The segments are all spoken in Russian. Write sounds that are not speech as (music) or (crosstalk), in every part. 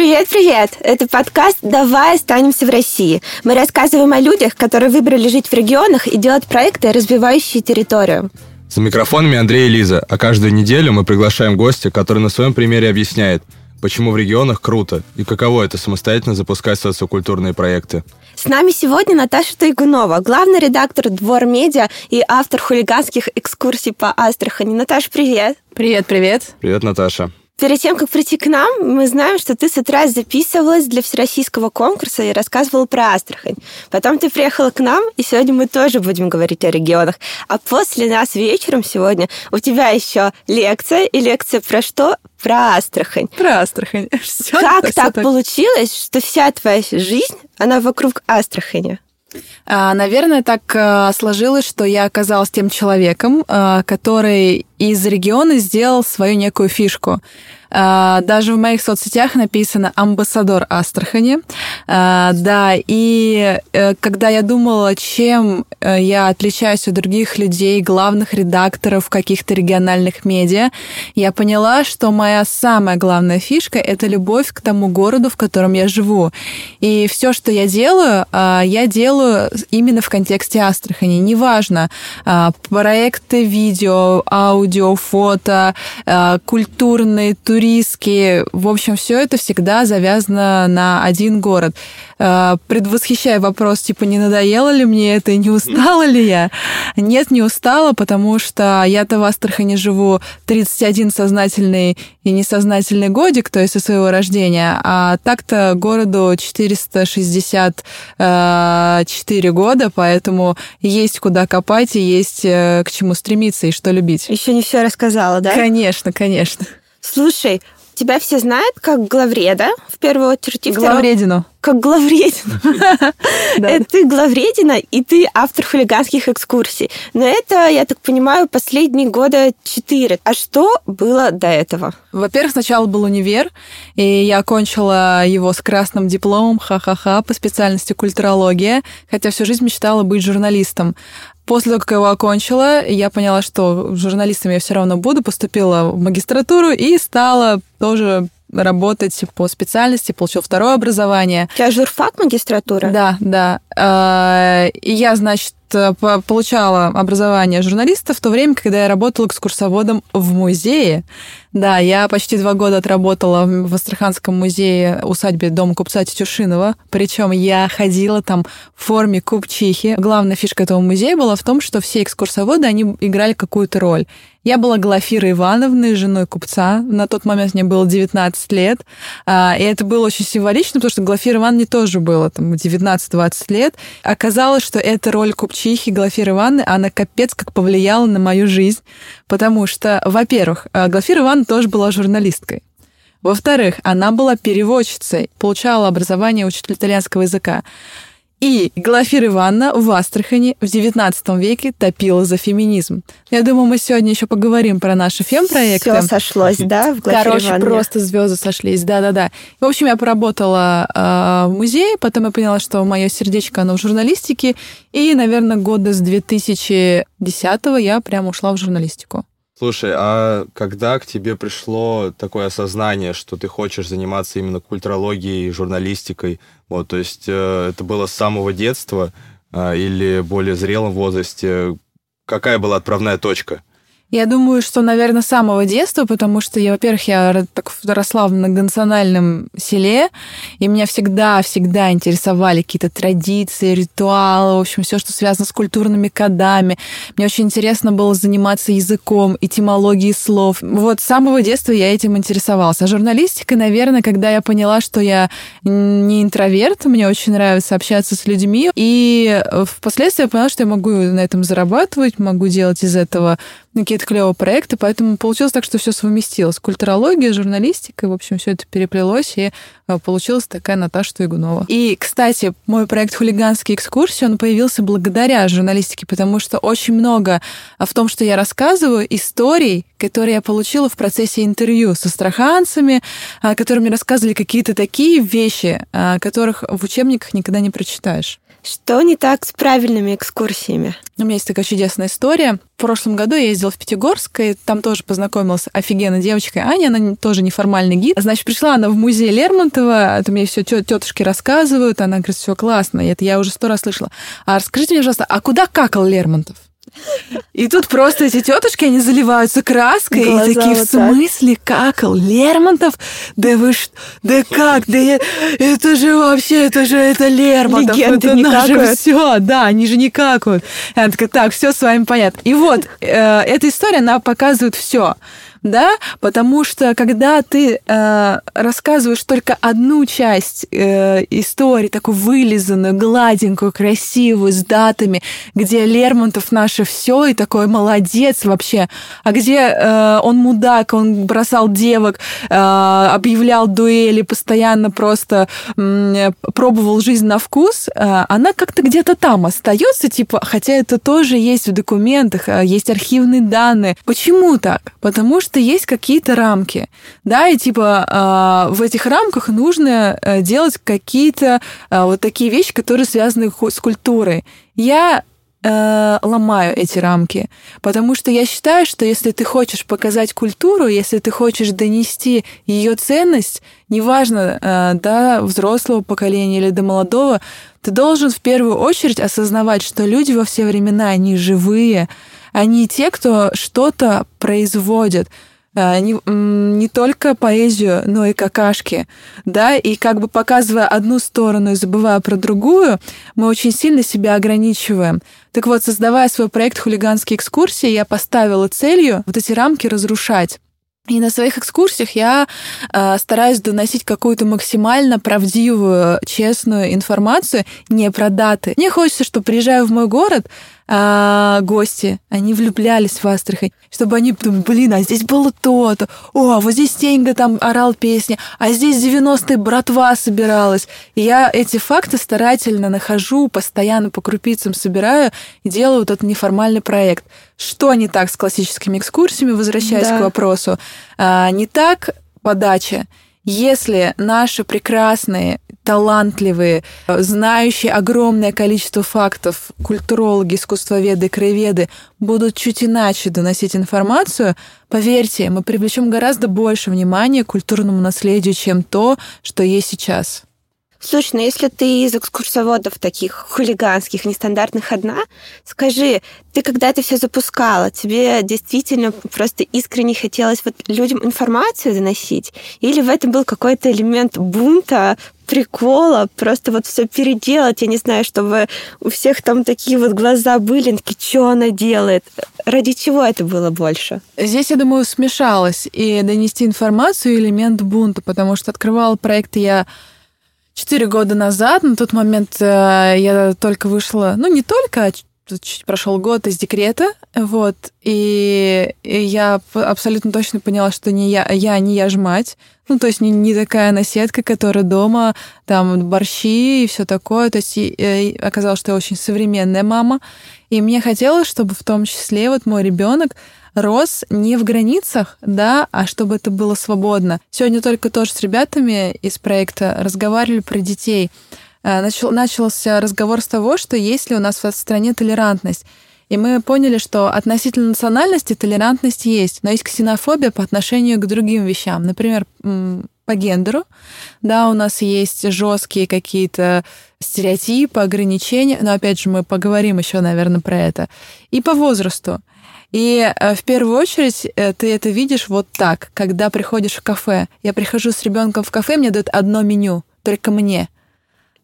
Привет-привет! Это подкаст «Давай останемся в России». Мы рассказываем о людях, которые выбрали жить в регионах и делать проекты, развивающие территорию. За микрофонами Андрей и Лиза, а каждую неделю мы приглашаем гостя, который на своем примере объясняет, почему в регионах круто и каково это самостоятельно запускать социокультурные проекты. С нами сегодня Наташа Тайгунова, главный редактор «Двор медиа» и автор хулиганских экскурсий по Астрахани. Наташа, привет! Привет-привет! Привет, Наташа! Перед тем, как прийти к нам, мы знаем, что ты с утра записывалась для всероссийского конкурса и рассказывала про Астрахань. Потом ты приехала к нам, и сегодня мы тоже будем говорить о регионах. А после нас вечером сегодня у тебя еще лекция, и лекция про что? Про Астрахань. Про Астрахань. (laughs) Все как так, так получилось, что вся твоя жизнь, она вокруг Астрахани? А, наверное, так э, сложилось, что я оказалась тем человеком, э, который из региона сделал свою некую фишку. А, даже в моих соцсетях написано «Амбассадор Астрахани». А, да, и э, когда я думала, чем э, я отличаюсь от других людей, главных редакторов каких-то региональных медиа, я поняла, что моя самая главная фишка — это любовь к тому городу, в котором я живу. И все, что я делаю, а, я делаю именно в контексте Астрахани. Неважно, проекты видео, аудио, фото, культурные, туристические, туристские. В общем, все это всегда завязано на один город. Э, предвосхищая вопрос, типа, не надоело ли мне это, не устала ли я? Нет, не устала, потому что я-то в Астрахани живу 31 сознательный и несознательный годик, то есть со своего рождения, а так-то городу 464 года, поэтому есть куда копать и есть э, к чему стремиться и что любить. Еще не все рассказала, да? Конечно, конечно. Слушай, тебя все знают как главреда, в первую очередь. И главредину. Как главредину. (laughs) Это ты главредина, и ты автор хулиганских экскурсий. Но это, я так понимаю, последние года четыре. А что было до этого? Во-первых, сначала был универ, и я окончила его с красным дипломом, ха-ха-ха, по специальности культурология, хотя всю жизнь мечтала быть журналистом. После того, как я его окончила, я поняла, что журналистом я все равно буду, поступила в магистратуру и стала тоже работать по специальности, получил второе образование. У тебя журфак магистратура? Да, да. А, и я, значит, получала образование журналиста в то время, когда я работала экскурсоводом в музее. Да, я почти два года отработала в Астраханском музее усадьбе Дома купца Тетюшинова. Причем я ходила там в форме купчихи. Главная фишка этого музея была в том, что все экскурсоводы, они играли какую-то роль. Я была Глафирой Ивановной, женой купца. На тот момент мне было 19 лет. А, и это было очень символично, потому что Глафира Ивановне тоже было там 19-20 лет. Оказалось, что эта роль купчихи Глафиры Ивановны, она капец как повлияла на мою жизнь. Потому что, во-первых, а, Глафира Ивановна тоже была журналисткой. Во-вторых, она была переводчицей, получала образование учителя итальянского языка. И Глафира Ивановна в Астрахани в XIX веке топила за феминизм. Я думаю, мы сегодня еще поговорим про наши фем-проекты. Все сошлось, да, в Глафире Короче, Ивановне? просто звезды сошлись, да-да-да. В общем, я поработала э, в музее, потом я поняла, что мое сердечко, оно в журналистике, и, наверное, года с 2010 я прям ушла в журналистику. Слушай, а когда к тебе пришло такое осознание, что ты хочешь заниматься именно культурологией, журналистикой? Вот, то есть э, это было с самого детства э, или более зрелом возрасте? Какая была отправная точка? Я думаю, что, наверное, с самого детства, потому что я, во-первых, я так росла в многонациональном селе, и меня всегда-всегда интересовали какие-то традиции, ритуалы, в общем, все, что связано с культурными кодами. Мне очень интересно было заниматься языком, этимологией слов. Вот с самого детства я этим интересовалась. А журналистика, наверное, когда я поняла, что я не интроверт, мне очень нравится общаться с людьми, и впоследствии я поняла, что я могу на этом зарабатывать, могу делать из этого какие-то клевые проекты, поэтому получилось так, что все совместилось. Культурология, журналистика, в общем, все это переплелось, и э, получилась такая Наташа Туйгунова. И, кстати, мой проект «Хулиганские экскурсии», он появился благодаря журналистике, потому что очень много а, в том, что я рассказываю, историй, которые я получила в процессе интервью со астраханцами, а, которые мне рассказывали какие-то такие вещи, а, которых в учебниках никогда не прочитаешь. Что не так с правильными экскурсиями? У меня есть такая чудесная история. В прошлом году я ездила в Пятигорск, и там тоже познакомилась офигенной девочкой Аня, она тоже неформальный гид. Значит, пришла она в музей Лермонтова, это мне все тетушки рассказывают, она говорит, все классно, это я уже сто раз слышала. А расскажите мне, пожалуйста, а куда какал Лермонтов? И тут просто эти тетушки, они заливаются краской Глаза и такие, вот в смысле, так. какал Лермонтов? Да вы что? Да как? Да я... это же вообще, это же это Лермонтов. Легенды это не наше все, да, они же не какают. Она такая, так, все с вами понятно. И вот, э, эта история, она показывает все да, потому что когда ты э, рассказываешь только одну часть э, истории, такую вылизанную, гладенькую, красивую, с датами, где Лермонтов наше все и такой молодец вообще, а где э, он мудак, он бросал девок, э, объявлял дуэли, постоянно просто э, пробовал жизнь на вкус, э, она как-то где-то там остается, типа, хотя это тоже есть в документах, э, есть архивные данные. Почему так? Потому что что есть какие-то рамки, да, и типа э, в этих рамках нужно э, делать какие-то э, вот такие вещи, которые связаны с культурой. Я э, ломаю эти рамки, потому что я считаю, что если ты хочешь показать культуру, если ты хочешь донести ее ценность, неважно, э, до взрослого поколения или до молодого, ты должен в первую очередь осознавать, что люди во все времена, они живые, они те, кто что-то производят э, не, не только поэзию, но и какашки, да, и как бы показывая одну сторону и забывая про другую, мы очень сильно себя ограничиваем. Так вот, создавая свой проект «Хулиганские экскурсии», я поставила целью вот эти рамки разрушать. И на своих экскурсиях я э, стараюсь доносить какую-то максимально правдивую, честную информацию не про даты. Мне хочется, что приезжаю в мой город, а, гости, они влюблялись в Астрахань, чтобы они думали, блин, а здесь было то-то, о, а вот здесь Теньга там орал песни, а здесь 90-е братва собиралась. И я эти факты старательно нахожу, постоянно по крупицам собираю и делаю вот этот неформальный проект. Что не так с классическими экскурсиями, возвращаясь да. к вопросу? А, не так подача. Если наши прекрасные талантливые, знающие огромное количество фактов культурологи, искусствоведы, краеведы будут чуть иначе доносить информацию, поверьте, мы привлечем гораздо больше внимания к культурному наследию, чем то, что есть сейчас. Слушай, ну если ты из экскурсоводов таких хулиганских, нестандартных одна, скажи, ты когда это все запускала, тебе действительно просто искренне хотелось вот людям информацию доносить? Или в этом был какой-то элемент бунта, прикола, просто вот все переделать, я не знаю, чтобы у всех там такие вот глаза были, такие, что она делает? Ради чего это было больше? Здесь, я думаю, смешалось и донести информацию, элемент бунта, потому что открывала проект я Четыре года назад, на тот момент э, я только вышла, ну не только, а чуть прошел год из декрета, вот, и, и я абсолютно точно поняла, что не я, я не я ж мать, ну, то есть не, не такая наседка, которая дома, там, борщи и все такое, то есть и, и оказалось, что я очень современная мама, и мне хотелось, чтобы в том числе вот мой ребенок рос не в границах, да, а чтобы это было свободно. Сегодня только тоже с ребятами из проекта разговаривали про детей. Э, начал, начался разговор с того, что есть ли у нас в стране толерантность. И мы поняли, что относительно национальности толерантность есть, но есть ксенофобия по отношению к другим вещам. Например, по гендеру, да, у нас есть жесткие какие-то стереотипы, ограничения, но опять же мы поговорим еще, наверное, про это. И по возрасту. И э, в первую очередь э, ты это видишь вот так, когда приходишь в кафе. Я прихожу с ребенком в кафе, мне дают одно меню, только мне.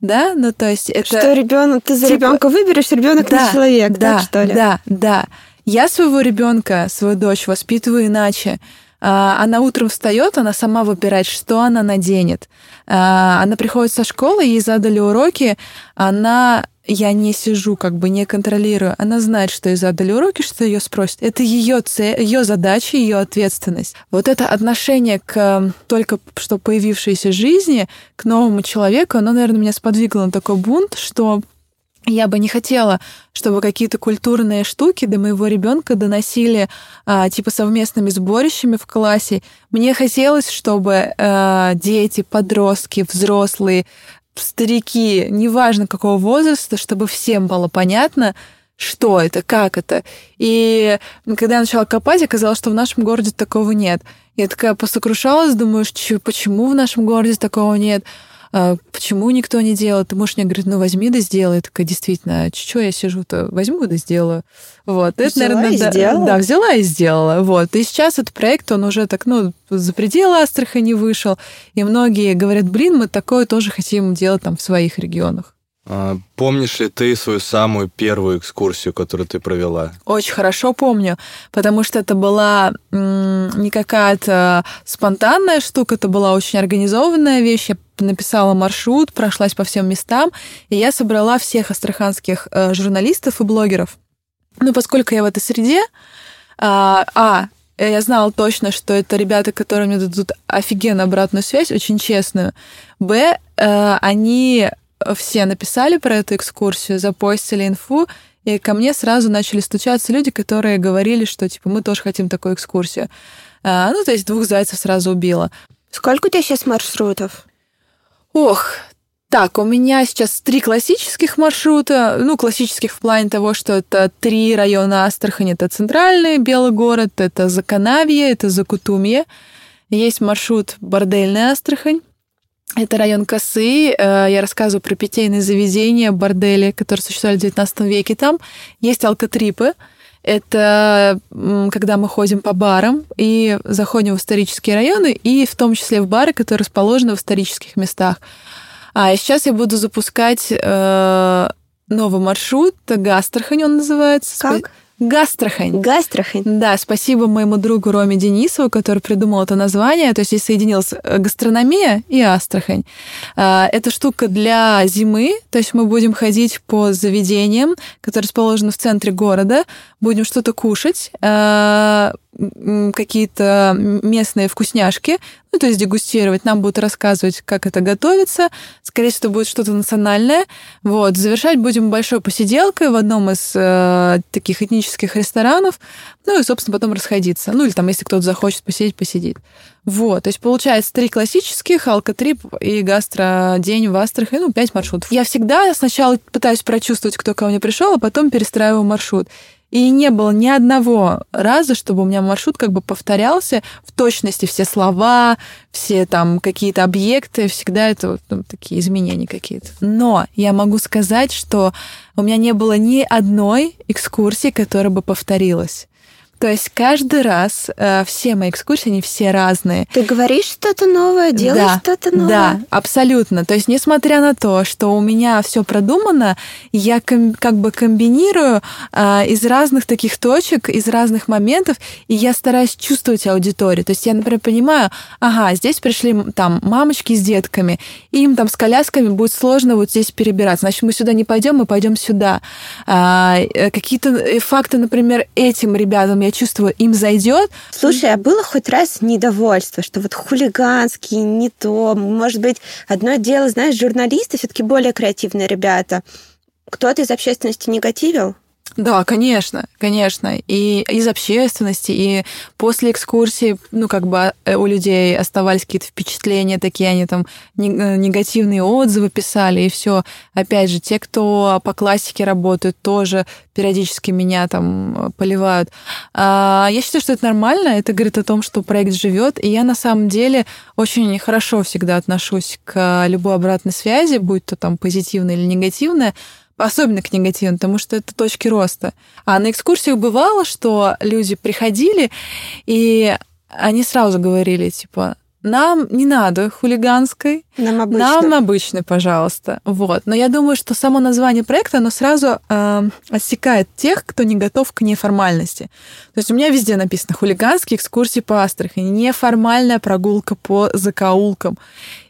Да, ну то есть это... Что ребенок, ты за типа... ребенка выберешь, ребенок да, не человек, да, так что ли? Да, да. Я своего ребенка, свою дочь воспитываю иначе. А, она утром встает, она сама выбирает, что она наденет. А, она приходит со школы, ей задали уроки, она я не сижу, как бы не контролирую. Она знает, что ей задали уроки, что ее спросят. Это ее цель, ее задача, ее ответственность. Вот это отношение к только что появившейся жизни, к новому человеку, оно, наверное, меня сподвигло на такой бунт, что я бы не хотела, чтобы какие-то культурные штуки до моего ребенка доносили а, типа совместными сборищами в классе. Мне хотелось, чтобы а, дети, подростки, взрослые старики, неважно какого возраста, чтобы всем было понятно, что это, как это. И когда я начала копать, оказалось, что в нашем городе такого нет. Я такая посокрушалась, думаю, почему в нашем городе такого нет? А, почему никто не делает? Ты муж мне говорит, ну возьми да сделай. Я такая, действительно, а что я сижу-то? Возьму да сделаю. Вот. Это, взяла наверное, и да, сделала. да, взяла и сделала. Вот. И сейчас этот проект, он уже так, ну, за пределы Астрахани вышел. И многие говорят, блин, мы такое тоже хотим делать там в своих регионах. А, помнишь ли ты свою самую первую экскурсию, которую ты провела? Очень хорошо помню, потому что это была не какая-то спонтанная штука, это была очень организованная вещь. Я написала маршрут, прошлась по всем местам, и я собрала всех астраханских э, журналистов и блогеров. Ну, поскольку я в этой среде, а, а я знала точно, что это ребята, которые мне дадут офигенно обратную связь, очень честную. Б, э, они все написали про эту экскурсию, запостили инфу, и ко мне сразу начали стучаться люди, которые говорили, что типа мы тоже хотим такую экскурсию. А, ну, то есть двух зайцев сразу убила. Сколько у тебя сейчас маршрутов? Ох, так, у меня сейчас три классических маршрута. Ну, классических в плане того, что это три района Астрахани. Это центральный Белый город, это Заканавье, это Закутумье. Есть маршрут Бордельная Астрахань. Это район Косы. Э, я рассказываю про питейные заведения, бордели, которые существовали в XIX веке там. Есть алкотрипы. Это когда мы ходим по барам и заходим в исторические районы, и в том числе в бары, которые расположены в исторических местах. А сейчас я буду запускать э, новый маршрут, Гастрахань он называется. Как? Гастрахань. Гастрахань. Да, спасибо моему другу Роме Денисову, который придумал это название. То есть здесь соединилась э, гастрономия и Астрахань. А, это штука для зимы, то есть мы будем ходить по заведениям, которые расположены в центре города, будем что-то кушать, а, какие-то местные вкусняшки, ну, то есть дегустировать. Нам будут рассказывать, как это готовится. Скорее всего, это будет что-то национальное. Вот. Завершать будем большой посиделкой в одном из э, таких этнических ресторанов. Ну и, собственно, потом расходиться. Ну или там, если кто-то захочет посидеть, посидит. Вот. То есть получается три классических, алкотрип и гастродень в Астрахани, ну, пять маршрутов. Я всегда сначала пытаюсь прочувствовать, кто ко мне пришел, а потом перестраиваю маршрут. И не было ни одного раза, чтобы у меня маршрут как бы повторялся в точности все слова, все там какие-то объекты, всегда это вот, ну, такие изменения какие-то. Но я могу сказать, что у меня не было ни одной экскурсии, которая бы повторилась. То есть каждый раз э, все мои экскурсии, они все разные. Ты говоришь что-то новое, делаешь да, что-то новое. Да, абсолютно. То есть несмотря на то, что у меня все продумано, я ком- как бы комбинирую э, из разных таких точек, из разных моментов, и я стараюсь чувствовать аудиторию. То есть я, например, понимаю, ага, здесь пришли там мамочки с детками, и им там с колясками будет сложно вот здесь перебираться. Значит, мы сюда не пойдем, мы пойдем сюда. А, э, какие-то факты, например, этим ребятам я чувствую, им зайдет. Слушай, а было хоть раз недовольство, что вот хулиганский, не то, может быть, одно дело, знаешь, журналисты все-таки более креативные ребята. Кто-то из общественности негативил? Да, конечно, конечно. И из общественности, и после экскурсии, ну, как бы э, у людей оставались какие-то впечатления такие, они там э, негативные отзывы писали, и все. Опять же, те, кто по классике работают, тоже периодически меня там поливают. А, я считаю, что это нормально, это говорит о том, что проект живет, и я на самом деле очень хорошо всегда отношусь к любой обратной связи, будь то там позитивная или негативная, особенно к негативным, потому что это точки роста. А на экскурсиях бывало, что люди приходили, и они сразу говорили, типа, нам не надо хулиганской, нам обычно. Нам обычно, пожалуйста. Вот. Но я думаю, что само название проекта, оно сразу э, отсекает тех, кто не готов к неформальности. То есть у меня везде написано хулиганские экскурсии по Астрахани, неформальная прогулка по закоулкам.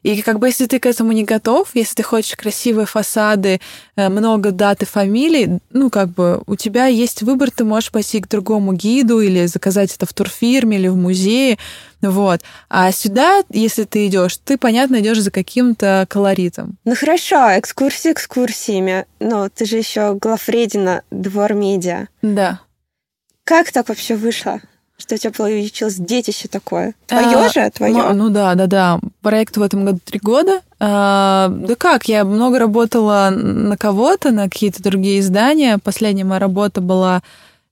И как бы если ты к этому не готов, если ты хочешь красивые фасады, э, много дат и фамилий, ну как бы у тебя есть выбор, ты можешь пойти к другому гиду или заказать это в турфирме или в музее, вот. А сюда, если ты идешь, ты, понятно, идешь за каким-то колоритом. Ну хорошо, экскурсии экскурсиями, но ты же еще главредина двор медиа. Да. Как так вообще вышло? Что у тебя получилось детище такое? Твое а, же? Твое? Ну, ну да, да, да. проекту в этом году три года. А, да как, я много работала на кого-то, на какие-то другие издания. Последняя моя работа была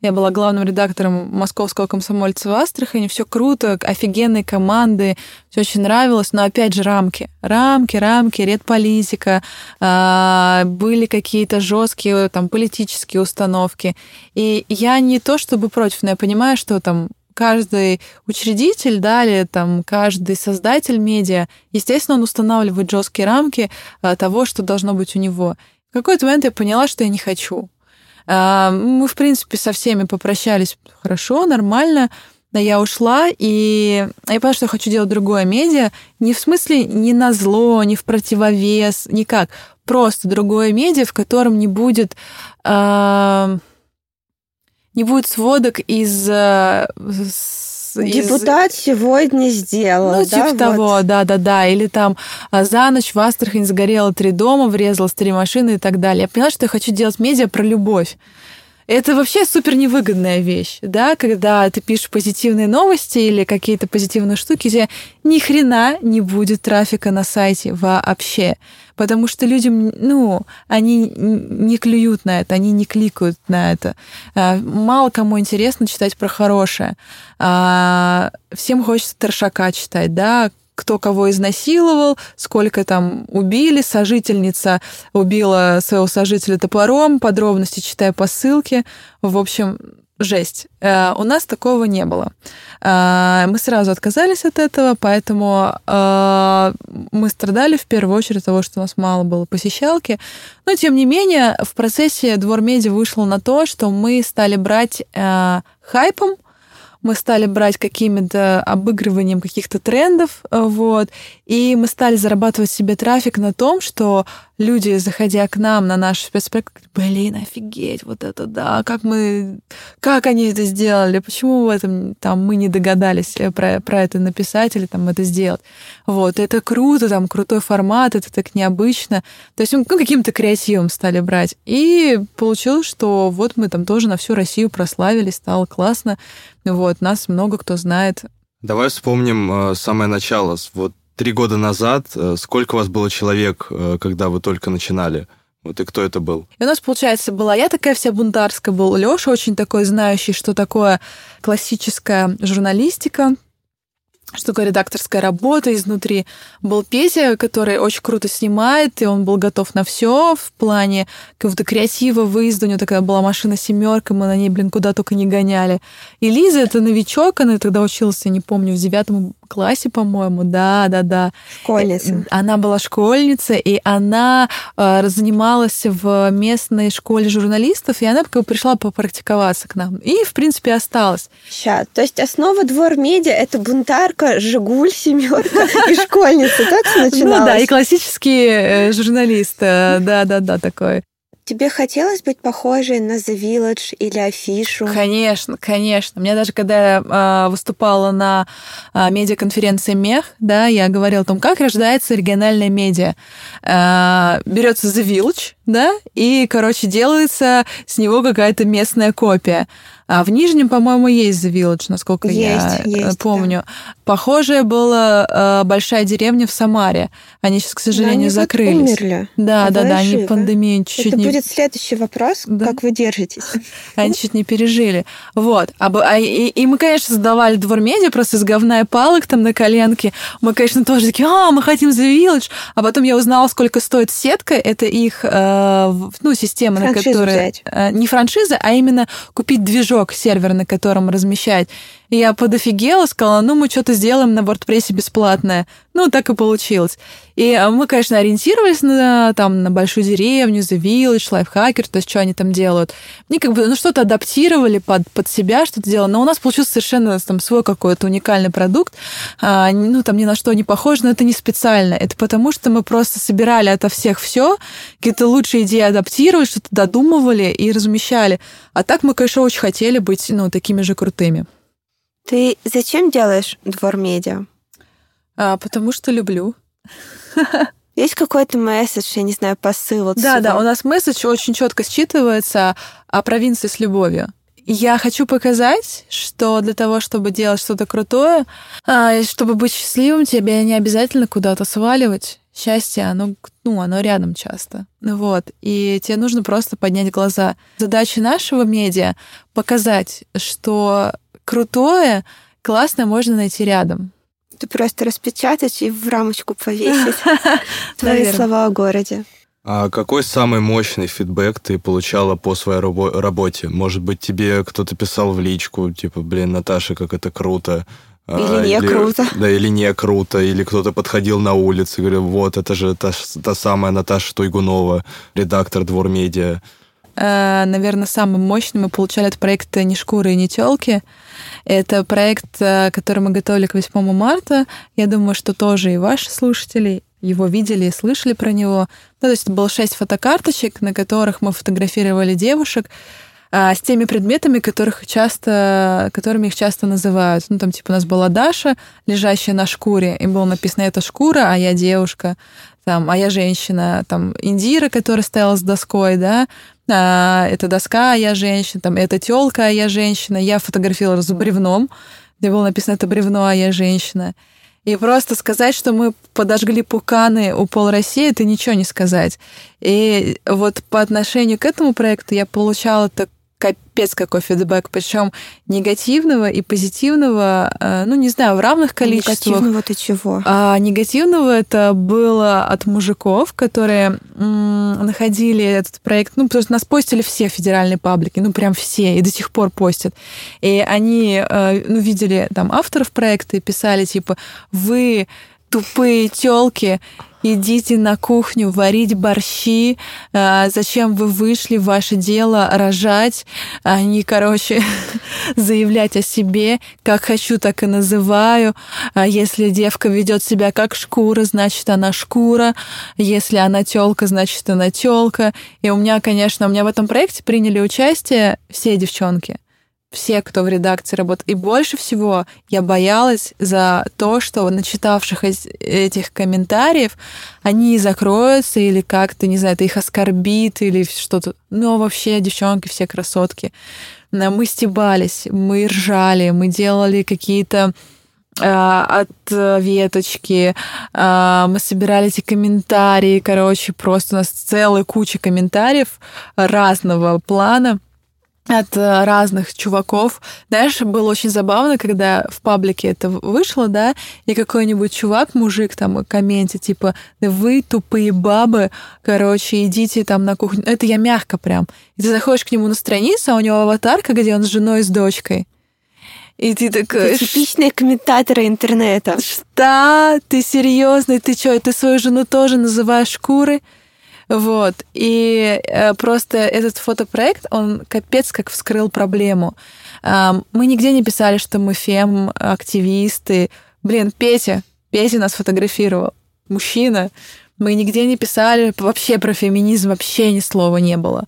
я была главным редактором московского комсомольца в Астрахани. Все круто, офигенные команды, все очень нравилось. Но опять же рамки. Рамки, рамки, редполитика. А, были какие-то жесткие там политические установки. И я не то чтобы против, но я понимаю, что там каждый учредитель, да, или там каждый создатель медиа, естественно, он устанавливает жесткие рамки а, того, что должно быть у него. В какой-то момент я поняла, что я не хочу. А, мы, в принципе, со всеми попрощались хорошо, нормально. Да, я ушла, и я поняла, что я хочу делать другое медиа. Не в смысле не на зло, не в противовес, никак. Просто другое медиа, в котором не будет... Э, не будет сводок из э, Депутат из... сегодня сделал. Ну, да, типа вот? того, да-да-да. Или там а, за ночь в Астрахань загорело три дома, врезалось три машины и так далее. Я поняла, что я хочу делать медиа про любовь. Это вообще супер невыгодная вещь, да, когда ты пишешь позитивные новости или какие-то позитивные штуки, тебе ни хрена не будет трафика на сайте вообще. Потому что людям, ну, они не клюют на это, они не кликают на это. А, мало кому интересно читать про хорошее. А, всем хочется торшака читать, да, кто кого изнасиловал, сколько там убили, сожительница убила своего сожителя топором, подробности читая по ссылке. В общем, жесть. Э, у нас такого не было. Э, мы сразу отказались от этого, поэтому э, мы страдали в первую очередь от того, что у нас мало было посещалки. Но, тем не менее, в процессе Двор Медиа вышло на то, что мы стали брать хайпом мы стали брать какими-то обыгрыванием каких-то трендов, э, вот, и мы стали зарабатывать себе трафик на том, что люди, заходя к нам на наш спецпроект, блин, офигеть, вот это да, как мы, как они это сделали, почему в этом там мы не догадались э, про, про это написать или там это сделать. Вот, это круто, там крутой формат, это так необычно. То есть ну, каким-то креативом стали брать. И получилось, что вот мы там тоже на всю Россию прославились, стало классно. Вот, нас много кто знает. Давай вспомним э, самое начало. Вот три года назад э, сколько у вас было человек, когда вы только начинали? Вот и кто это был? И у нас, получается, была я такая вся бунтарская, был Лёша очень такой знающий, что такое классическая журналистика, что такое редакторская работа изнутри. Был Петя, который очень круто снимает, и он был готов на все в плане какого-то креатива, выезда. У него такая была машина семерка, мы на ней, блин, куда только не гоняли. И Лиза, это новичок, она тогда училась, я не помню, в девятом классе, по-моему, да, да, да. Школьница. Э, она была школьница, и она э, занималась в местной школе журналистов, и она как бы пришла попрактиковаться к нам. И, в принципе, осталась. Сейчас. То есть основа двор медиа — это бунтарка, Жигуль, семерка и школьница. Так начиналось? Ну да, и классический э, журналист. Да-да-да, такой. Тебе хотелось быть похожей на The Village или Афишу? Конечно, конечно. Мне даже когда я э, выступала на э, медиаконференции МЕХ, да, я говорила о том, как рождается региональная медиа. Э, берется The Village, да, и, короче, делается с него какая-то местная копия. А в Нижнем, по-моему, есть The Village, насколько есть, я э, есть, помню. Да. Похожая была э, большая деревня в Самаре. Они сейчас, к сожалению, они закрылись. умерли. Да, а да, да, они пандемию чуть-чуть Это не... будет следующий вопрос, да? как вы держитесь. (laughs) Они чуть не пережили. Вот. А, а, и, и мы, конечно, создавали двор медиа просто из говна и палок там на коленке. Мы, конечно, тоже такие, а, мы хотим The Village. А потом я узнала, сколько стоит сетка. Это их, э, ну, система, Франшизу на которой... Взять. Э, не франшиза, а именно купить движок движок, сервер, на котором размещать. Я подофигела, сказала, ну, мы что-то сделаем на WordPress бесплатное. Ну, так и получилось. И а, мы, конечно, ориентировались на, там, на большую деревню, The Village, Lifehacker, то есть что они там делают. Мне как бы, ну, что-то адаптировали под, под себя, что-то делали. Но у нас получился совершенно там свой какой-то уникальный продукт. А, ну, там ни на что не похож, но это не специально. Это потому, что мы просто собирали ото всех все, какие-то лучшие идеи адаптировали, что-то додумывали и размещали. А так мы, конечно, очень хотели быть, ну, такими же крутыми. Ты зачем делаешь двор медиа? А, потому что люблю. Есть какой-то месседж, я не знаю, посыл? Вот да, сюда? да, у нас месседж очень четко считывается о провинции с любовью. я хочу показать, что для того, чтобы делать что-то крутое, а, чтобы быть счастливым, тебе не обязательно куда-то сваливать. Счастье, оно, ну, оно рядом часто. Вот. И тебе нужно просто поднять глаза. Задача нашего медиа — показать, что крутое, классное можно найти рядом. Ты просто распечатать и в рамочку повесить (laughs) твои слова о городе. А какой самый мощный фидбэк ты получала по своей рабо- работе? Может быть, тебе кто-то писал в личку, типа, блин, Наташа, как это круто. А, или не или, круто. Да, или не круто. Или кто-то подходил на улице и говорил, вот, это же та, та самая Наташа Туйгунова, редактор Двор Медиа. Э, наверное, самым мощным мы получали от проекта «Не шкуры и не телки». Это проект, э, который мы готовили к 8 марта. Я думаю, что тоже и ваши слушатели, его видели и слышали про него. Ну, то есть это было шесть фотокарточек, на которых мы фотографировали девушек а, с теми предметами, которых часто, которыми их часто называют. Ну, там, типа, у нас была Даша, лежащая на шкуре, и было написано «это шкура, а я девушка», там, а я женщина, там, Индира, которая стояла с доской, да, а, это доска, я женщина, там, это телка, я женщина. Я фотографировала с бревном, где было написано «это бревно, а я женщина». И просто сказать, что мы подожгли пуканы у пол России, это ничего не сказать. И вот по отношению к этому проекту я получала так капец какой фидбэк, причем негативного и позитивного, э, ну, не знаю, в равных количествах. Негативного это чего? А негативного это было от мужиков, которые м- находили этот проект, ну, потому что нас постили все федеральные паблики, ну, прям все, и до сих пор постят. И они, э, ну, видели там авторов проекта и писали, типа, вы тупые телки, идите на кухню варить борщи, а, зачем вы вышли, ваше дело рожать, а не, короче, (laughs) заявлять о себе, как хочу, так и называю. А если девка ведет себя как шкура, значит она шкура, если она телка, значит она телка. И у меня, конечно, у меня в этом проекте приняли участие все девчонки все, кто в редакции работает. И больше всего я боялась за то, что начитавших этих комментариев, они закроются или как-то, не знаю, это их оскорбит или что-то. Но вообще девчонки все красотки. Мы стебались, мы ржали, мы делали какие-то а, от веточки. А, мы собирали эти комментарии, короче, просто у нас целая куча комментариев разного плана от э, разных чуваков. Знаешь, было очень забавно, когда в паблике это вышло, да, и какой-нибудь чувак, мужик там комменте, типа, вы тупые бабы, короче, идите там на кухню. Это я мягко прям. И ты заходишь к нему на страницу, а у него аватарка, где он с женой и с дочкой. И ты такой... Это типичные комментаторы интернета. Что? Ты серьезный? Ты что, ты свою жену тоже называешь шкурой? Вот. И э, просто этот фотопроект, он капец как вскрыл проблему. Мы нигде не писали, что мы фем-активисты. Блин, Петя, Петя нас фотографировал. Мужчина, мы нигде не писали вообще про феминизм, вообще ни слова не было.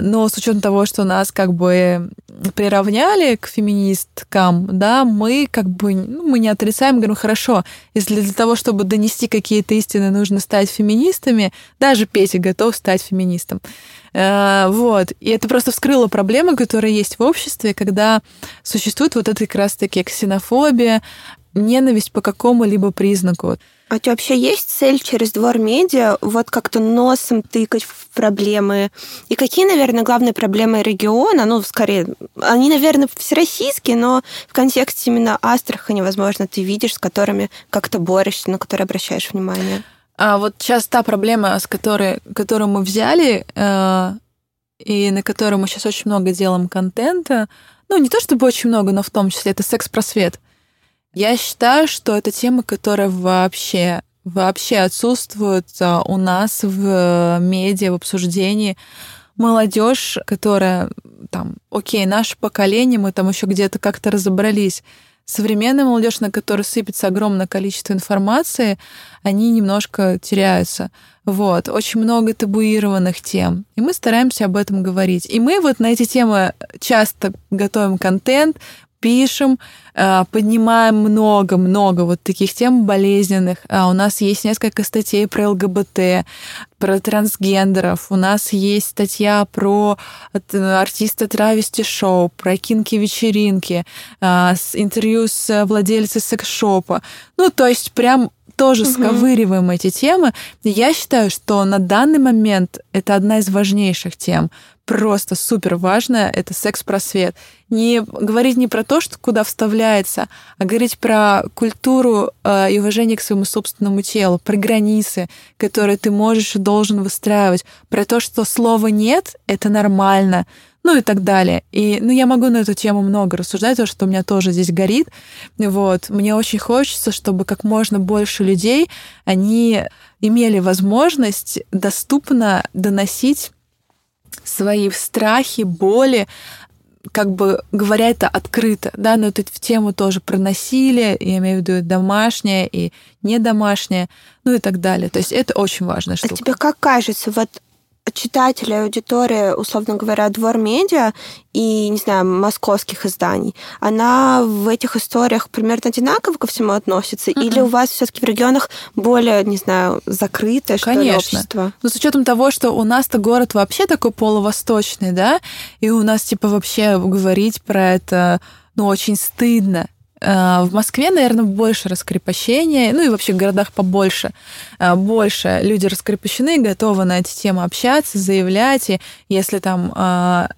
Но с учетом того, что нас как бы приравняли к феминисткам, да, мы как бы, ну, мы не отрицаем, говорим, хорошо, если для того, чтобы донести какие-то истины, нужно стать феминистами, даже Петя готов стать феминистом. Э, вот. И это просто вскрыло проблемы, которые есть в обществе, когда существует вот эта как раз-таки ксенофобия, ненависть по какому-либо признаку. А у тебя вообще есть цель через двор медиа вот как-то носом тыкать в проблемы? И какие, наверное, главные проблемы региона? Ну, скорее, они, наверное, всероссийские, но в контексте именно Астрахани, возможно, ты видишь, с которыми как-то борешься, на которые обращаешь внимание. А вот сейчас та проблема, с которой, которую мы взяли, э, и на которую мы сейчас очень много делаем контента, ну, не то чтобы очень много, но в том числе это секс-просвет. Я считаю, что это тема, которая вообще вообще отсутствует а, у нас в э, медиа, в обсуждении. Молодежь, которая там, окей, наше поколение, мы там еще где-то как-то разобрались. Современная молодежь, на которой сыпется огромное количество информации, они немножко теряются. Вот. Очень много табуированных тем. И мы стараемся об этом говорить. И мы вот на эти темы часто готовим контент, пишем, э, поднимаем много-много вот таких тем болезненных. А у нас есть несколько статей про ЛГБТ, про трансгендеров. У нас есть статья про артиста травести шоу, про кинки-вечеринки, э, с интервью с владельцей секс-шопа. Ну, то есть прям тоже угу. сковыриваем эти темы. Я считаю, что на данный момент это одна из важнейших тем, просто супер важная, это секс-просвет. Не говорить не про то, что куда вставляется, а говорить про культуру э, и уважение к своему собственному телу, про границы, которые ты можешь и должен выстраивать, про то, что слова нет, это нормально, ну и так далее. И, ну, я могу на эту тему много рассуждать, потому что у меня тоже здесь горит. Вот. Мне очень хочется, чтобы как можно больше людей, они имели возможность доступно доносить свои страхи, боли, как бы говоря это открыто, да, но тут в тему тоже про насилие, я имею в виду домашнее и не домашнее, ну и так далее. То есть это очень штука. А тебе как кажется, вот читатели, аудитория, условно говоря, двор медиа и, не знаю, московских изданий, она в этих историях примерно одинаково ко всему относится? Mm-mm. Или у вас все-таки в регионах более, не знаю, закрытое, что ли, общество? Ну, с учетом того, что у нас-то город вообще такой полувосточный, да, и у нас, типа, вообще говорить про это, ну, очень стыдно. Э, в Москве, наверное, больше раскрепощения, ну и вообще в городах побольше. Э, больше люди раскрепощены, готовы на эти темы общаться, заявлять. И если там э,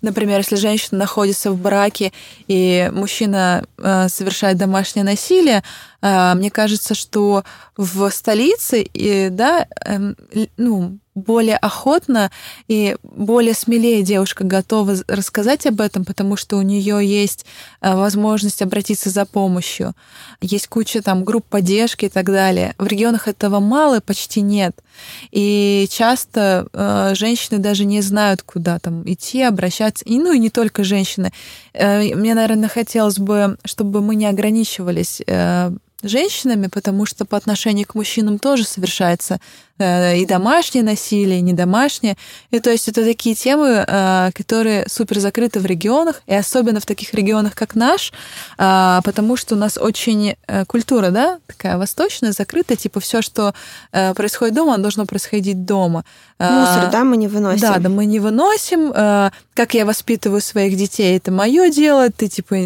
Например, если женщина находится в браке и мужчина совершает домашнее насилие, мне кажется, что в столице, да, эм, ну, более охотно и более смелее девушка готова рассказать об этом, потому что у нее есть э, возможность обратиться за помощью. Есть куча там групп поддержки и так далее. В регионах этого мало, почти нет. И часто э, женщины даже не знают, куда там идти, обращаться. И, ну и не только женщины. Э, мне, наверное, хотелось бы, чтобы мы не ограничивались э, женщинами, потому что по отношению к мужчинам тоже совершается э, и домашнее насилие, и недомашнее. И то есть это такие темы, э, которые супер закрыты в регионах, и особенно в таких регионах, как наш, э, потому что у нас очень культура, да, такая восточная, закрытая, типа все, что происходит дома, оно должно происходить дома. Мусор, да, мы не выносим. Да, да, мы не выносим. Как я воспитываю своих детей, это мое дело, ты типа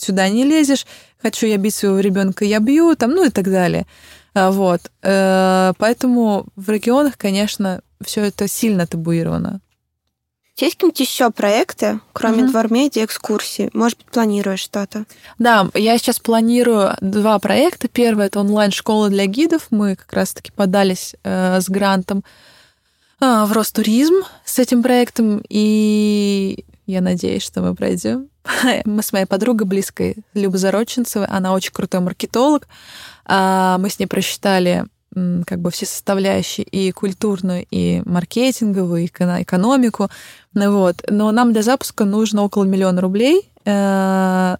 сюда не лезешь хочу я бить своего ребенка, я бью, там, ну и так далее. А, вот. Э, поэтому в регионах, конечно, все это сильно табуировано. Есть какие-нибудь еще проекты, кроме угу. Двормедиа, экскурсии? Может быть, планируешь что-то? Да, я сейчас планирую два проекта. Первый — это онлайн-школа для гидов. Мы как раз-таки подались э, с грантом э, в Ростуризм с этим проектом, и я надеюсь, что мы пройдем. (laughs) Мы с моей подругой близкой, Любой Зароченцевой, она очень крутой маркетолог. А, мы с ней просчитали как бы все составляющие и культурную, и маркетинговую, и экономику. Ну, вот. Но нам для запуска нужно около миллиона рублей. Э,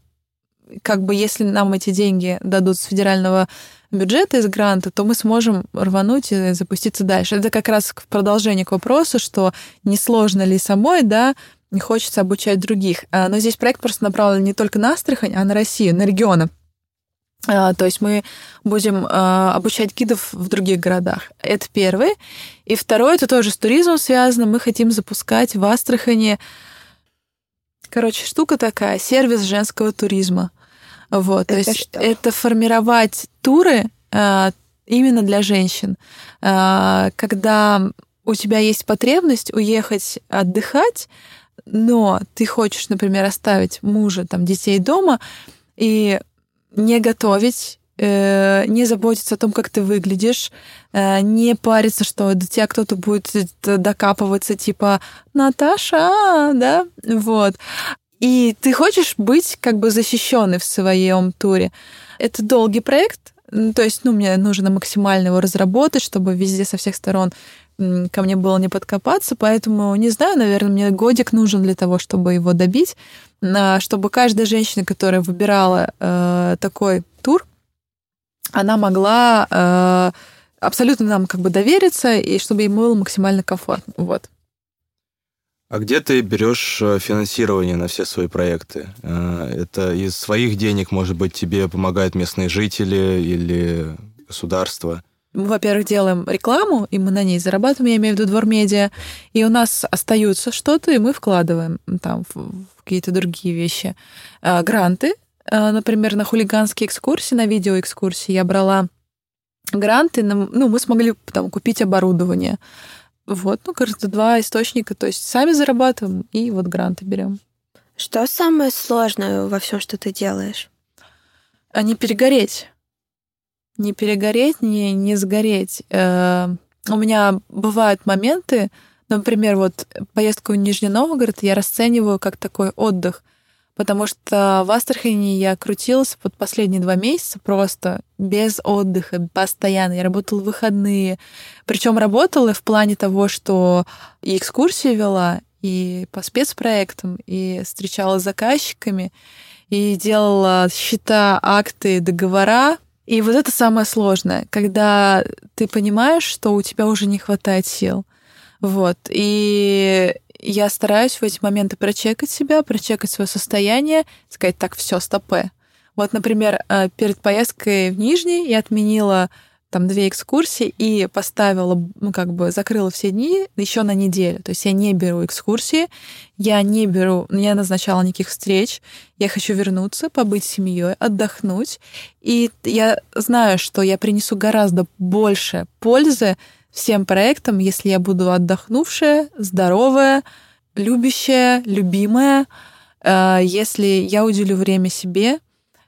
как бы если нам эти деньги дадут с федерального бюджета из гранта, то мы сможем рвануть и запуститься дальше. Это как раз в продолжение к вопросу, что несложно ли самой, да, не хочется обучать других. А, но здесь проект просто направлен не только на Астрахань, а на Россию, на регионы. А, то есть мы будем а, обучать гидов в других городах. Это первый. И второй, это тоже с туризмом связано. Мы хотим запускать в Астрахани, короче, штука такая, сервис женского туризма. Вот, это то есть что? это формировать туры именно для женщин, когда у тебя есть потребность уехать отдыхать, но ты хочешь, например, оставить мужа, там, детей дома и не готовить, э, не заботиться о том, как ты выглядишь, э, не париться, что до тебя кто-то будет докапываться, типа Наташа, да, вот. И ты хочешь быть как бы защищенной в своем туре. Это долгий проект, то есть, ну, мне нужно максимально его разработать, чтобы везде со всех сторон ко мне было не подкопаться, поэтому, не знаю, наверное, мне годик нужен для того, чтобы его добить, чтобы каждая женщина, которая выбирала э, такой тур, она могла э, абсолютно нам как бы довериться, и чтобы ей было максимально комфортно. Вот. А где ты берешь э, финансирование на все свои проекты? Э, это из своих денег, может быть, тебе помогают местные жители или государство? Мы, во-первых, делаем рекламу, и мы на ней зарабатываем, я имею в виду двор медиа, и у нас остаются что-то, и мы вкладываем там в какие-то другие вещи. Э, гранты, например, на хулиганские экскурсии, на видеоэкскурсии я брала гранты, ну, мы смогли там купить оборудование. Вот, ну, кажется, два источника. То есть сами зарабатываем и вот гранты берем. Что самое сложное во всем, что ты делаешь? А не перегореть. Не перегореть, не, не сгореть. Э, у меня бывают моменты, например, вот поездку в Нижний Новгород я расцениваю как такой отдых — потому что в Астрахани я крутилась под последние два месяца просто без отдыха, постоянно. Я работала в выходные. Причем работала в плане того, что и экскурсии вела, и по спецпроектам, и встречалась с заказчиками, и делала счета, акты, договора. И вот это самое сложное, когда ты понимаешь, что у тебя уже не хватает сил. Вот. И я стараюсь в эти моменты прочекать себя, прочекать свое состояние, сказать, так, все, стопе. Вот, например, э, перед поездкой в Нижний я отменила там две экскурсии и поставила, ну, как бы закрыла все дни еще на неделю. То есть я не беру экскурсии, я не беру, не назначала никаких встреч. Я хочу вернуться, побыть семьей, отдохнуть. И я знаю, что я принесу гораздо больше пользы, всем проектам, если я буду отдохнувшая, здоровая, любящая, любимая, э, если я уделю время себе,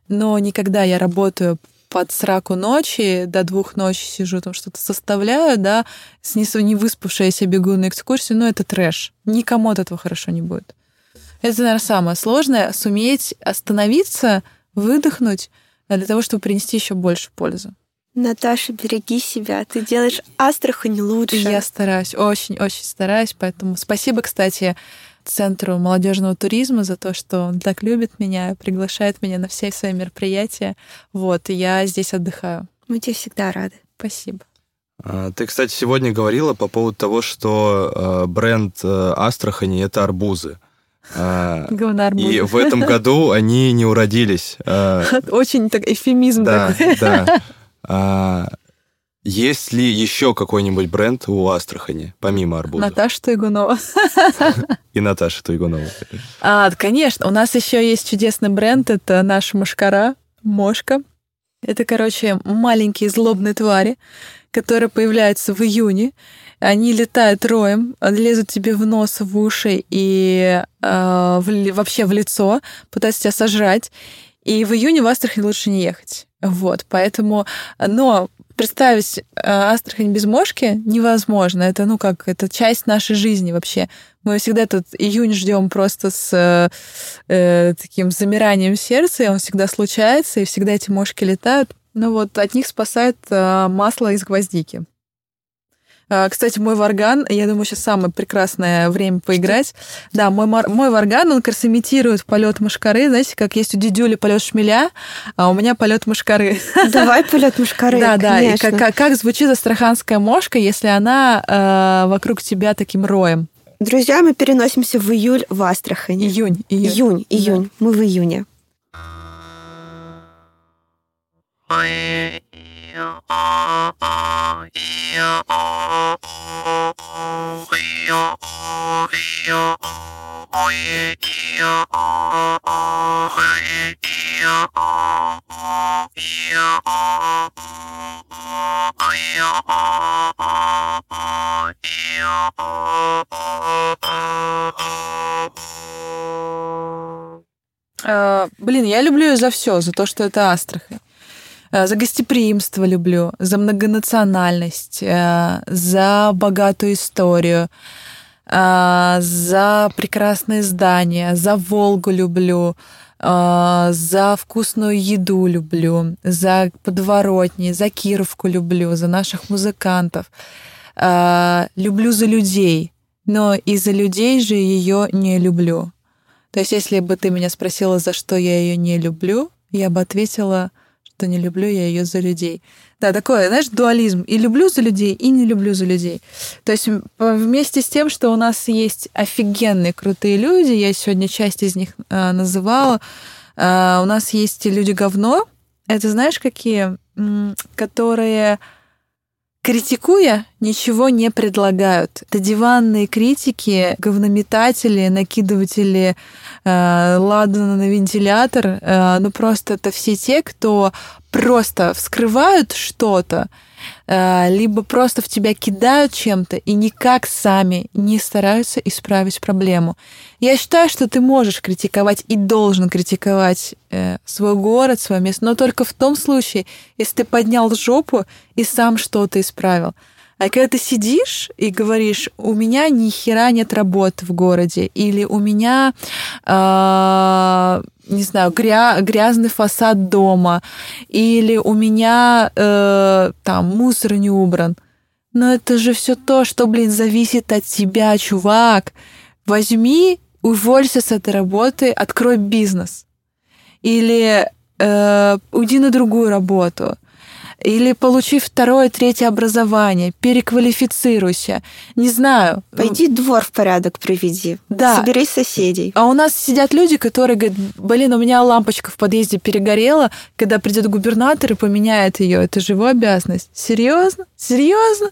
но никогда я работаю под сраку ночи, до двух ночи сижу, там что-то составляю, да, снесу не выспавшаяся бегу на экскурсию, но это трэш. Никому от этого хорошо не будет. Это, наверное, самое сложное — суметь остановиться, выдохнуть для того, чтобы принести еще больше пользы. Наташа, береги себя. Ты делаешь Астрахань лучше. Я стараюсь, очень-очень стараюсь. Поэтому спасибо, кстати, Центру молодежного туризма за то, что он так любит меня, приглашает меня на все свои мероприятия. Вот, и я здесь отдыхаю. Мы тебе всегда рады. Спасибо. А, ты, кстати, сегодня говорила по поводу того, что а, бренд э, Астрахани — это арбузы. А, и в этом году они не уродились. (laughs) Очень так эфемизм да, такой. Да, (laughs) а, есть ли еще какой-нибудь бренд у Астрахани, помимо арбуза? Наташа Туйгунова. (laughs) И Наташа Туйгунова. А, конечно. У нас еще есть чудесный бренд. Это наша мушкара, мошка. Это, короче, маленькие злобные твари, которые появляются в июне. Они летают роем, лезут тебе в нос, в уши и э, в, вообще в лицо, пытаются тебя сожрать. И в июне в Астрахань лучше не ехать. Вот, поэтому, но представить э, Астрахань без мошки невозможно. Это, ну, как, это часть нашей жизни вообще. Мы всегда этот июнь ждем просто с э, таким замиранием сердца, и он всегда случается, и всегда эти мошки летают. Ну вот от них спасает э, масло из гвоздики. А, кстати, мой варган, я думаю, сейчас самое прекрасное время поиграть. Что? Да, мой, мой варган, он как раз имитирует полет мушкары. Знаете, как есть у дедюли полет шмеля, а у меня полет мушкары. (laughs) Давай полет мушкары. Да, да. И как, как, как звучит астраханская мошка, если она э, вокруг тебя таким роем? Друзья, мы переносимся в июль в Астрахань. Июнь. Июнь, июнь. июнь. Да. Мы в июне. Uh, блин, я люблю ее за все, за то, что это Астрахань. Э, за гостеприимство люблю, за многонациональность, э, за богатую историю, э, за прекрасные здания, за Волгу люблю, за вкусную еду люблю, за подворотни, за Кировку люблю, за наших музыкантов. Люблю за людей, но из-за людей же ее не люблю. То есть, если бы ты меня спросила, за что я ее не люблю, я бы ответила, то не люблю я ее за людей. Да, такое, знаешь, дуализм. И люблю за людей, и не люблю за людей. То есть вместе с тем, что у нас есть офигенные крутые люди, я сегодня часть из них э, называла, э, у нас есть люди говно. Это знаешь, какие? Которые критикуя, ничего не предлагают. Это диванные критики, говнометатели, накидыватели э, ладана на вентилятор. Э, ну, просто это все те, кто просто вскрывают что-то, Э, либо просто в тебя кидают чем-то и никак сами не стараются исправить проблему. Я считаю, что ты можешь критиковать и должен критиковать э, свой город, свое место, но только в том случае, если ты поднял жопу и сам что-то исправил. А когда ты сидишь и говоришь, у меня ни хера нет работы в городе, или у меня, э, не знаю, гря грязный фасад дома, или у меня э, там мусор не убран. Но это же все то, что, блин, зависит от тебя, чувак. Возьми, уволься с этой работы, открой бизнес. Или э, уйди на другую работу или получи второе, третье образование, переквалифицируйся. Не знаю. Пойди двор в порядок приведи. Да. Собери соседей. А у нас сидят люди, которые говорят, блин, у меня лампочка в подъезде перегорела, когда придет губернатор и поменяет ее. Это же его обязанность. Серьезно? Серьезно?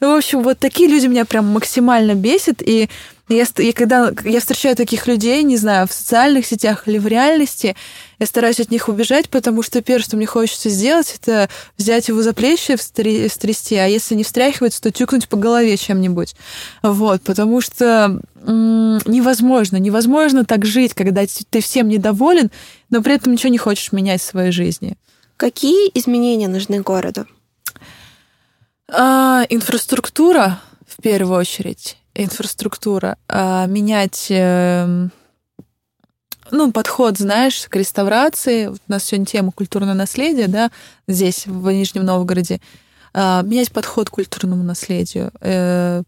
В общем, вот такие люди меня прям максимально бесят, и я, я когда я встречаю таких людей, не знаю, в социальных сетях или в реальности, я стараюсь от них убежать, потому что первое, что мне хочется сделать, это взять его за плечи, встрясти, а если не встряхивать, то тюкнуть по голове чем-нибудь. Вот, потому что невозможно, невозможно так жить, когда ты всем недоволен, но при этом ничего не хочешь менять в своей жизни. Какие изменения нужны городу? А, инфраструктура в первую очередь инфраструктура, а менять э, ну, подход, знаешь, к реставрации. У нас сегодня тема культурное наследие, да, здесь, в Нижнем Новгороде. А, менять подход к культурному наследию, э,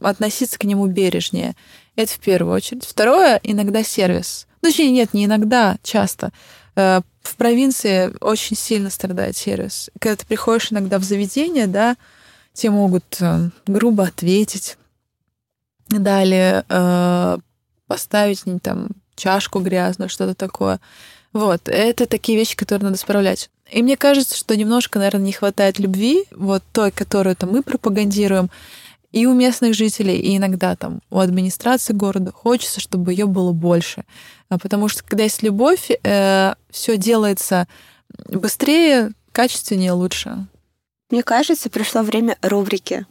относиться к нему бережнее. Это в первую очередь. Второе, иногда сервис. Ну, точнее, нет, не иногда, часто. Э, в провинции очень сильно страдает сервис. Когда ты приходишь иногда в заведение, да, тебе могут э, грубо ответить, Далее э, поставить не, там чашку грязную, что-то такое. Вот, это такие вещи, которые надо справлять. И мне кажется, что немножко, наверное, не хватает любви, вот той, которую там мы пропагандируем, и у местных жителей, и иногда там у администрации города хочется, чтобы ее было больше. А потому что когда есть любовь, э, все делается быстрее, качественнее, лучше. Мне кажется, пришло время рубрики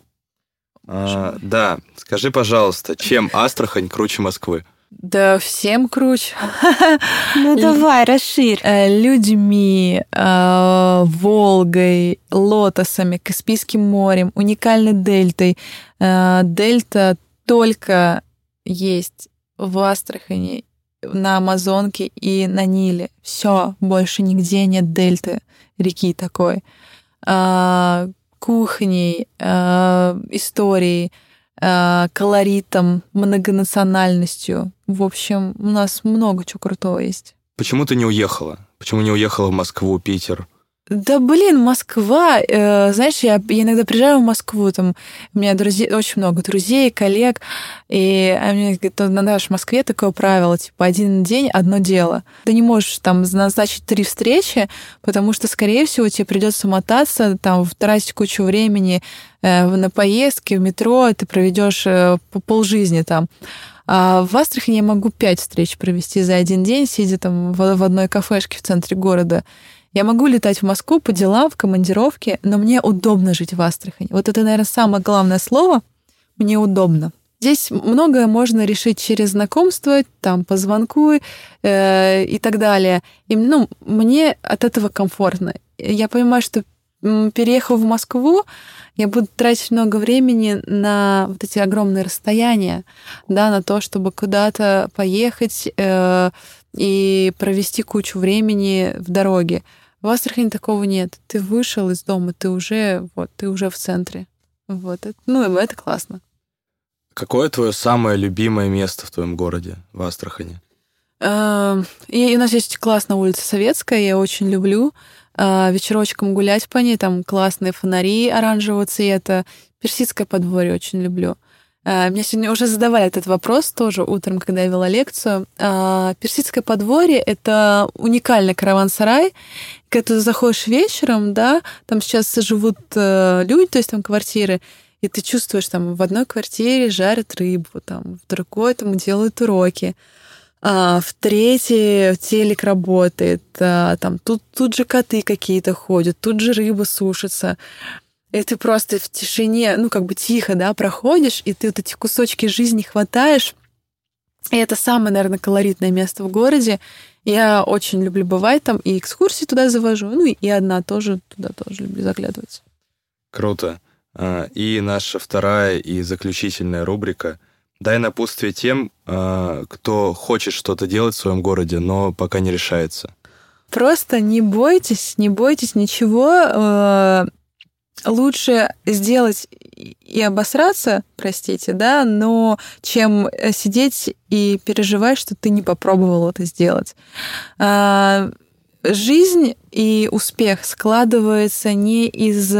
а, да, скажи, пожалуйста, чем Астрахань круче Москвы? Да всем круче. (laughs) Ну давай, расширь. Э, людьми, э, Волгой, лотосами, Каспийским морем, уникальной дельтой. Э, дельта только есть в Астрахани, на Амазонке и на Ниле. Все, больше нигде нет дельты реки такой кухней, э, историей, э, колоритом, многонациональностью. В общем, у нас много чего крутого есть. Почему ты не уехала? Почему не уехала в Москву, Питер? Да, блин, Москва, э, знаешь, я, я иногда приезжаю в Москву, там у меня друзей, очень много друзей, коллег, и они говорят, на в Москве такое правило, типа, один день, одно дело. Ты не можешь там назначить три встречи, потому что, скорее всего, тебе придется мотаться, там, тратить кучу времени э, на поездки, в метро, ты проведешь э, полжизни там. А в Астрахани я могу пять встреч провести за один день, сидя там в, в одной кафешке в центре города. Я могу летать в Москву по делам, в командировке, но мне удобно жить в Астрахани. Вот это, наверное, самое главное слово. Мне удобно. Здесь многое можно решить через знакомство, там, по звонку э, и так далее. И, ну, мне от этого комфортно. Я понимаю, что переехав в Москву, я буду тратить много времени на вот эти огромные расстояния, да, на то, чтобы куда-то поехать э, и провести кучу времени в дороге. В Астрахани такого нет. Ты вышел из дома, ты уже, вот, ты уже в центре. Вот. Ну, это классно. Какое твое самое любимое место в твоем городе, в Астрахани? Эм, и у нас есть классная улица Советская, я очень люблю. э, вечерочком гулять по ней, там классные фонари оранжевого цвета. Персидское подворье очень люблю. Э, мне сегодня уже задавали этот вопрос тоже утром, когда я вела лекцию. Персидское подворье — это уникальный караван-сарай. Когда ты заходишь вечером, да, там сейчас живут э, люди, то есть там квартиры, и ты чувствуешь, там в одной квартире жарят рыбу, там в другой там делают уроки, а в третьей телек работает, а, там тут, тут же коты какие-то ходят, тут же рыба сушится. И ты просто в тишине, ну, как бы тихо, да, проходишь, и ты вот эти кусочки жизни хватаешь. И это самое, наверное, колоритное место в городе. Я очень люблю бывать там, и экскурсии туда завожу, ну, и одна тоже туда тоже люблю заглядывать. Круто. А, и наша вторая и заключительная рубрика «Дай напутствие тем, а, кто хочет что-то делать в своем городе, но пока не решается». Просто не бойтесь, не бойтесь ничего. Э, лучше сделать и обосраться, простите, да, но чем сидеть и переживать, что ты не попробовал это сделать. А, жизнь и успех складывается не из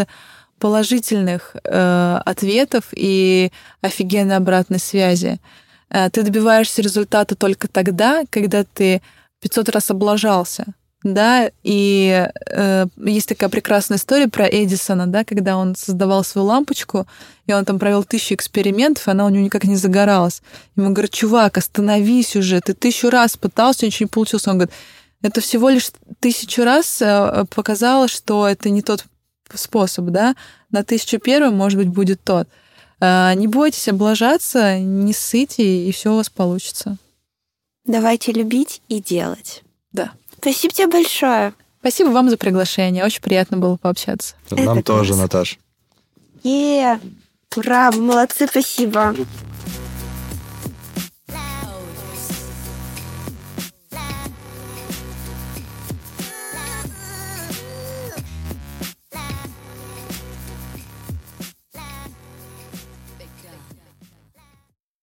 положительных э, ответов и офигенной обратной связи. Э, ты добиваешься результата только тогда, когда ты 500 раз облажался. Да, и э, есть такая прекрасная история про Эдисона, да, когда он создавал свою лампочку, и он там провел тысячу экспериментов, и она у него никак не загоралась. Ему говорят, чувак, остановись уже, ты тысячу раз пытался, ничего не получилось. Он говорит, это всего лишь тысячу раз э, показало, что это не тот способ, да, на тысячу первым, может быть, будет тот. А, не бойтесь облажаться, не ссыте, и все у вас получится. Давайте любить и делать. Да. Спасибо тебе большое. Спасибо вам за приглашение. Очень приятно было пообщаться. Нам Это тоже, класс. Наташ. Е, ура, молодцы, спасибо.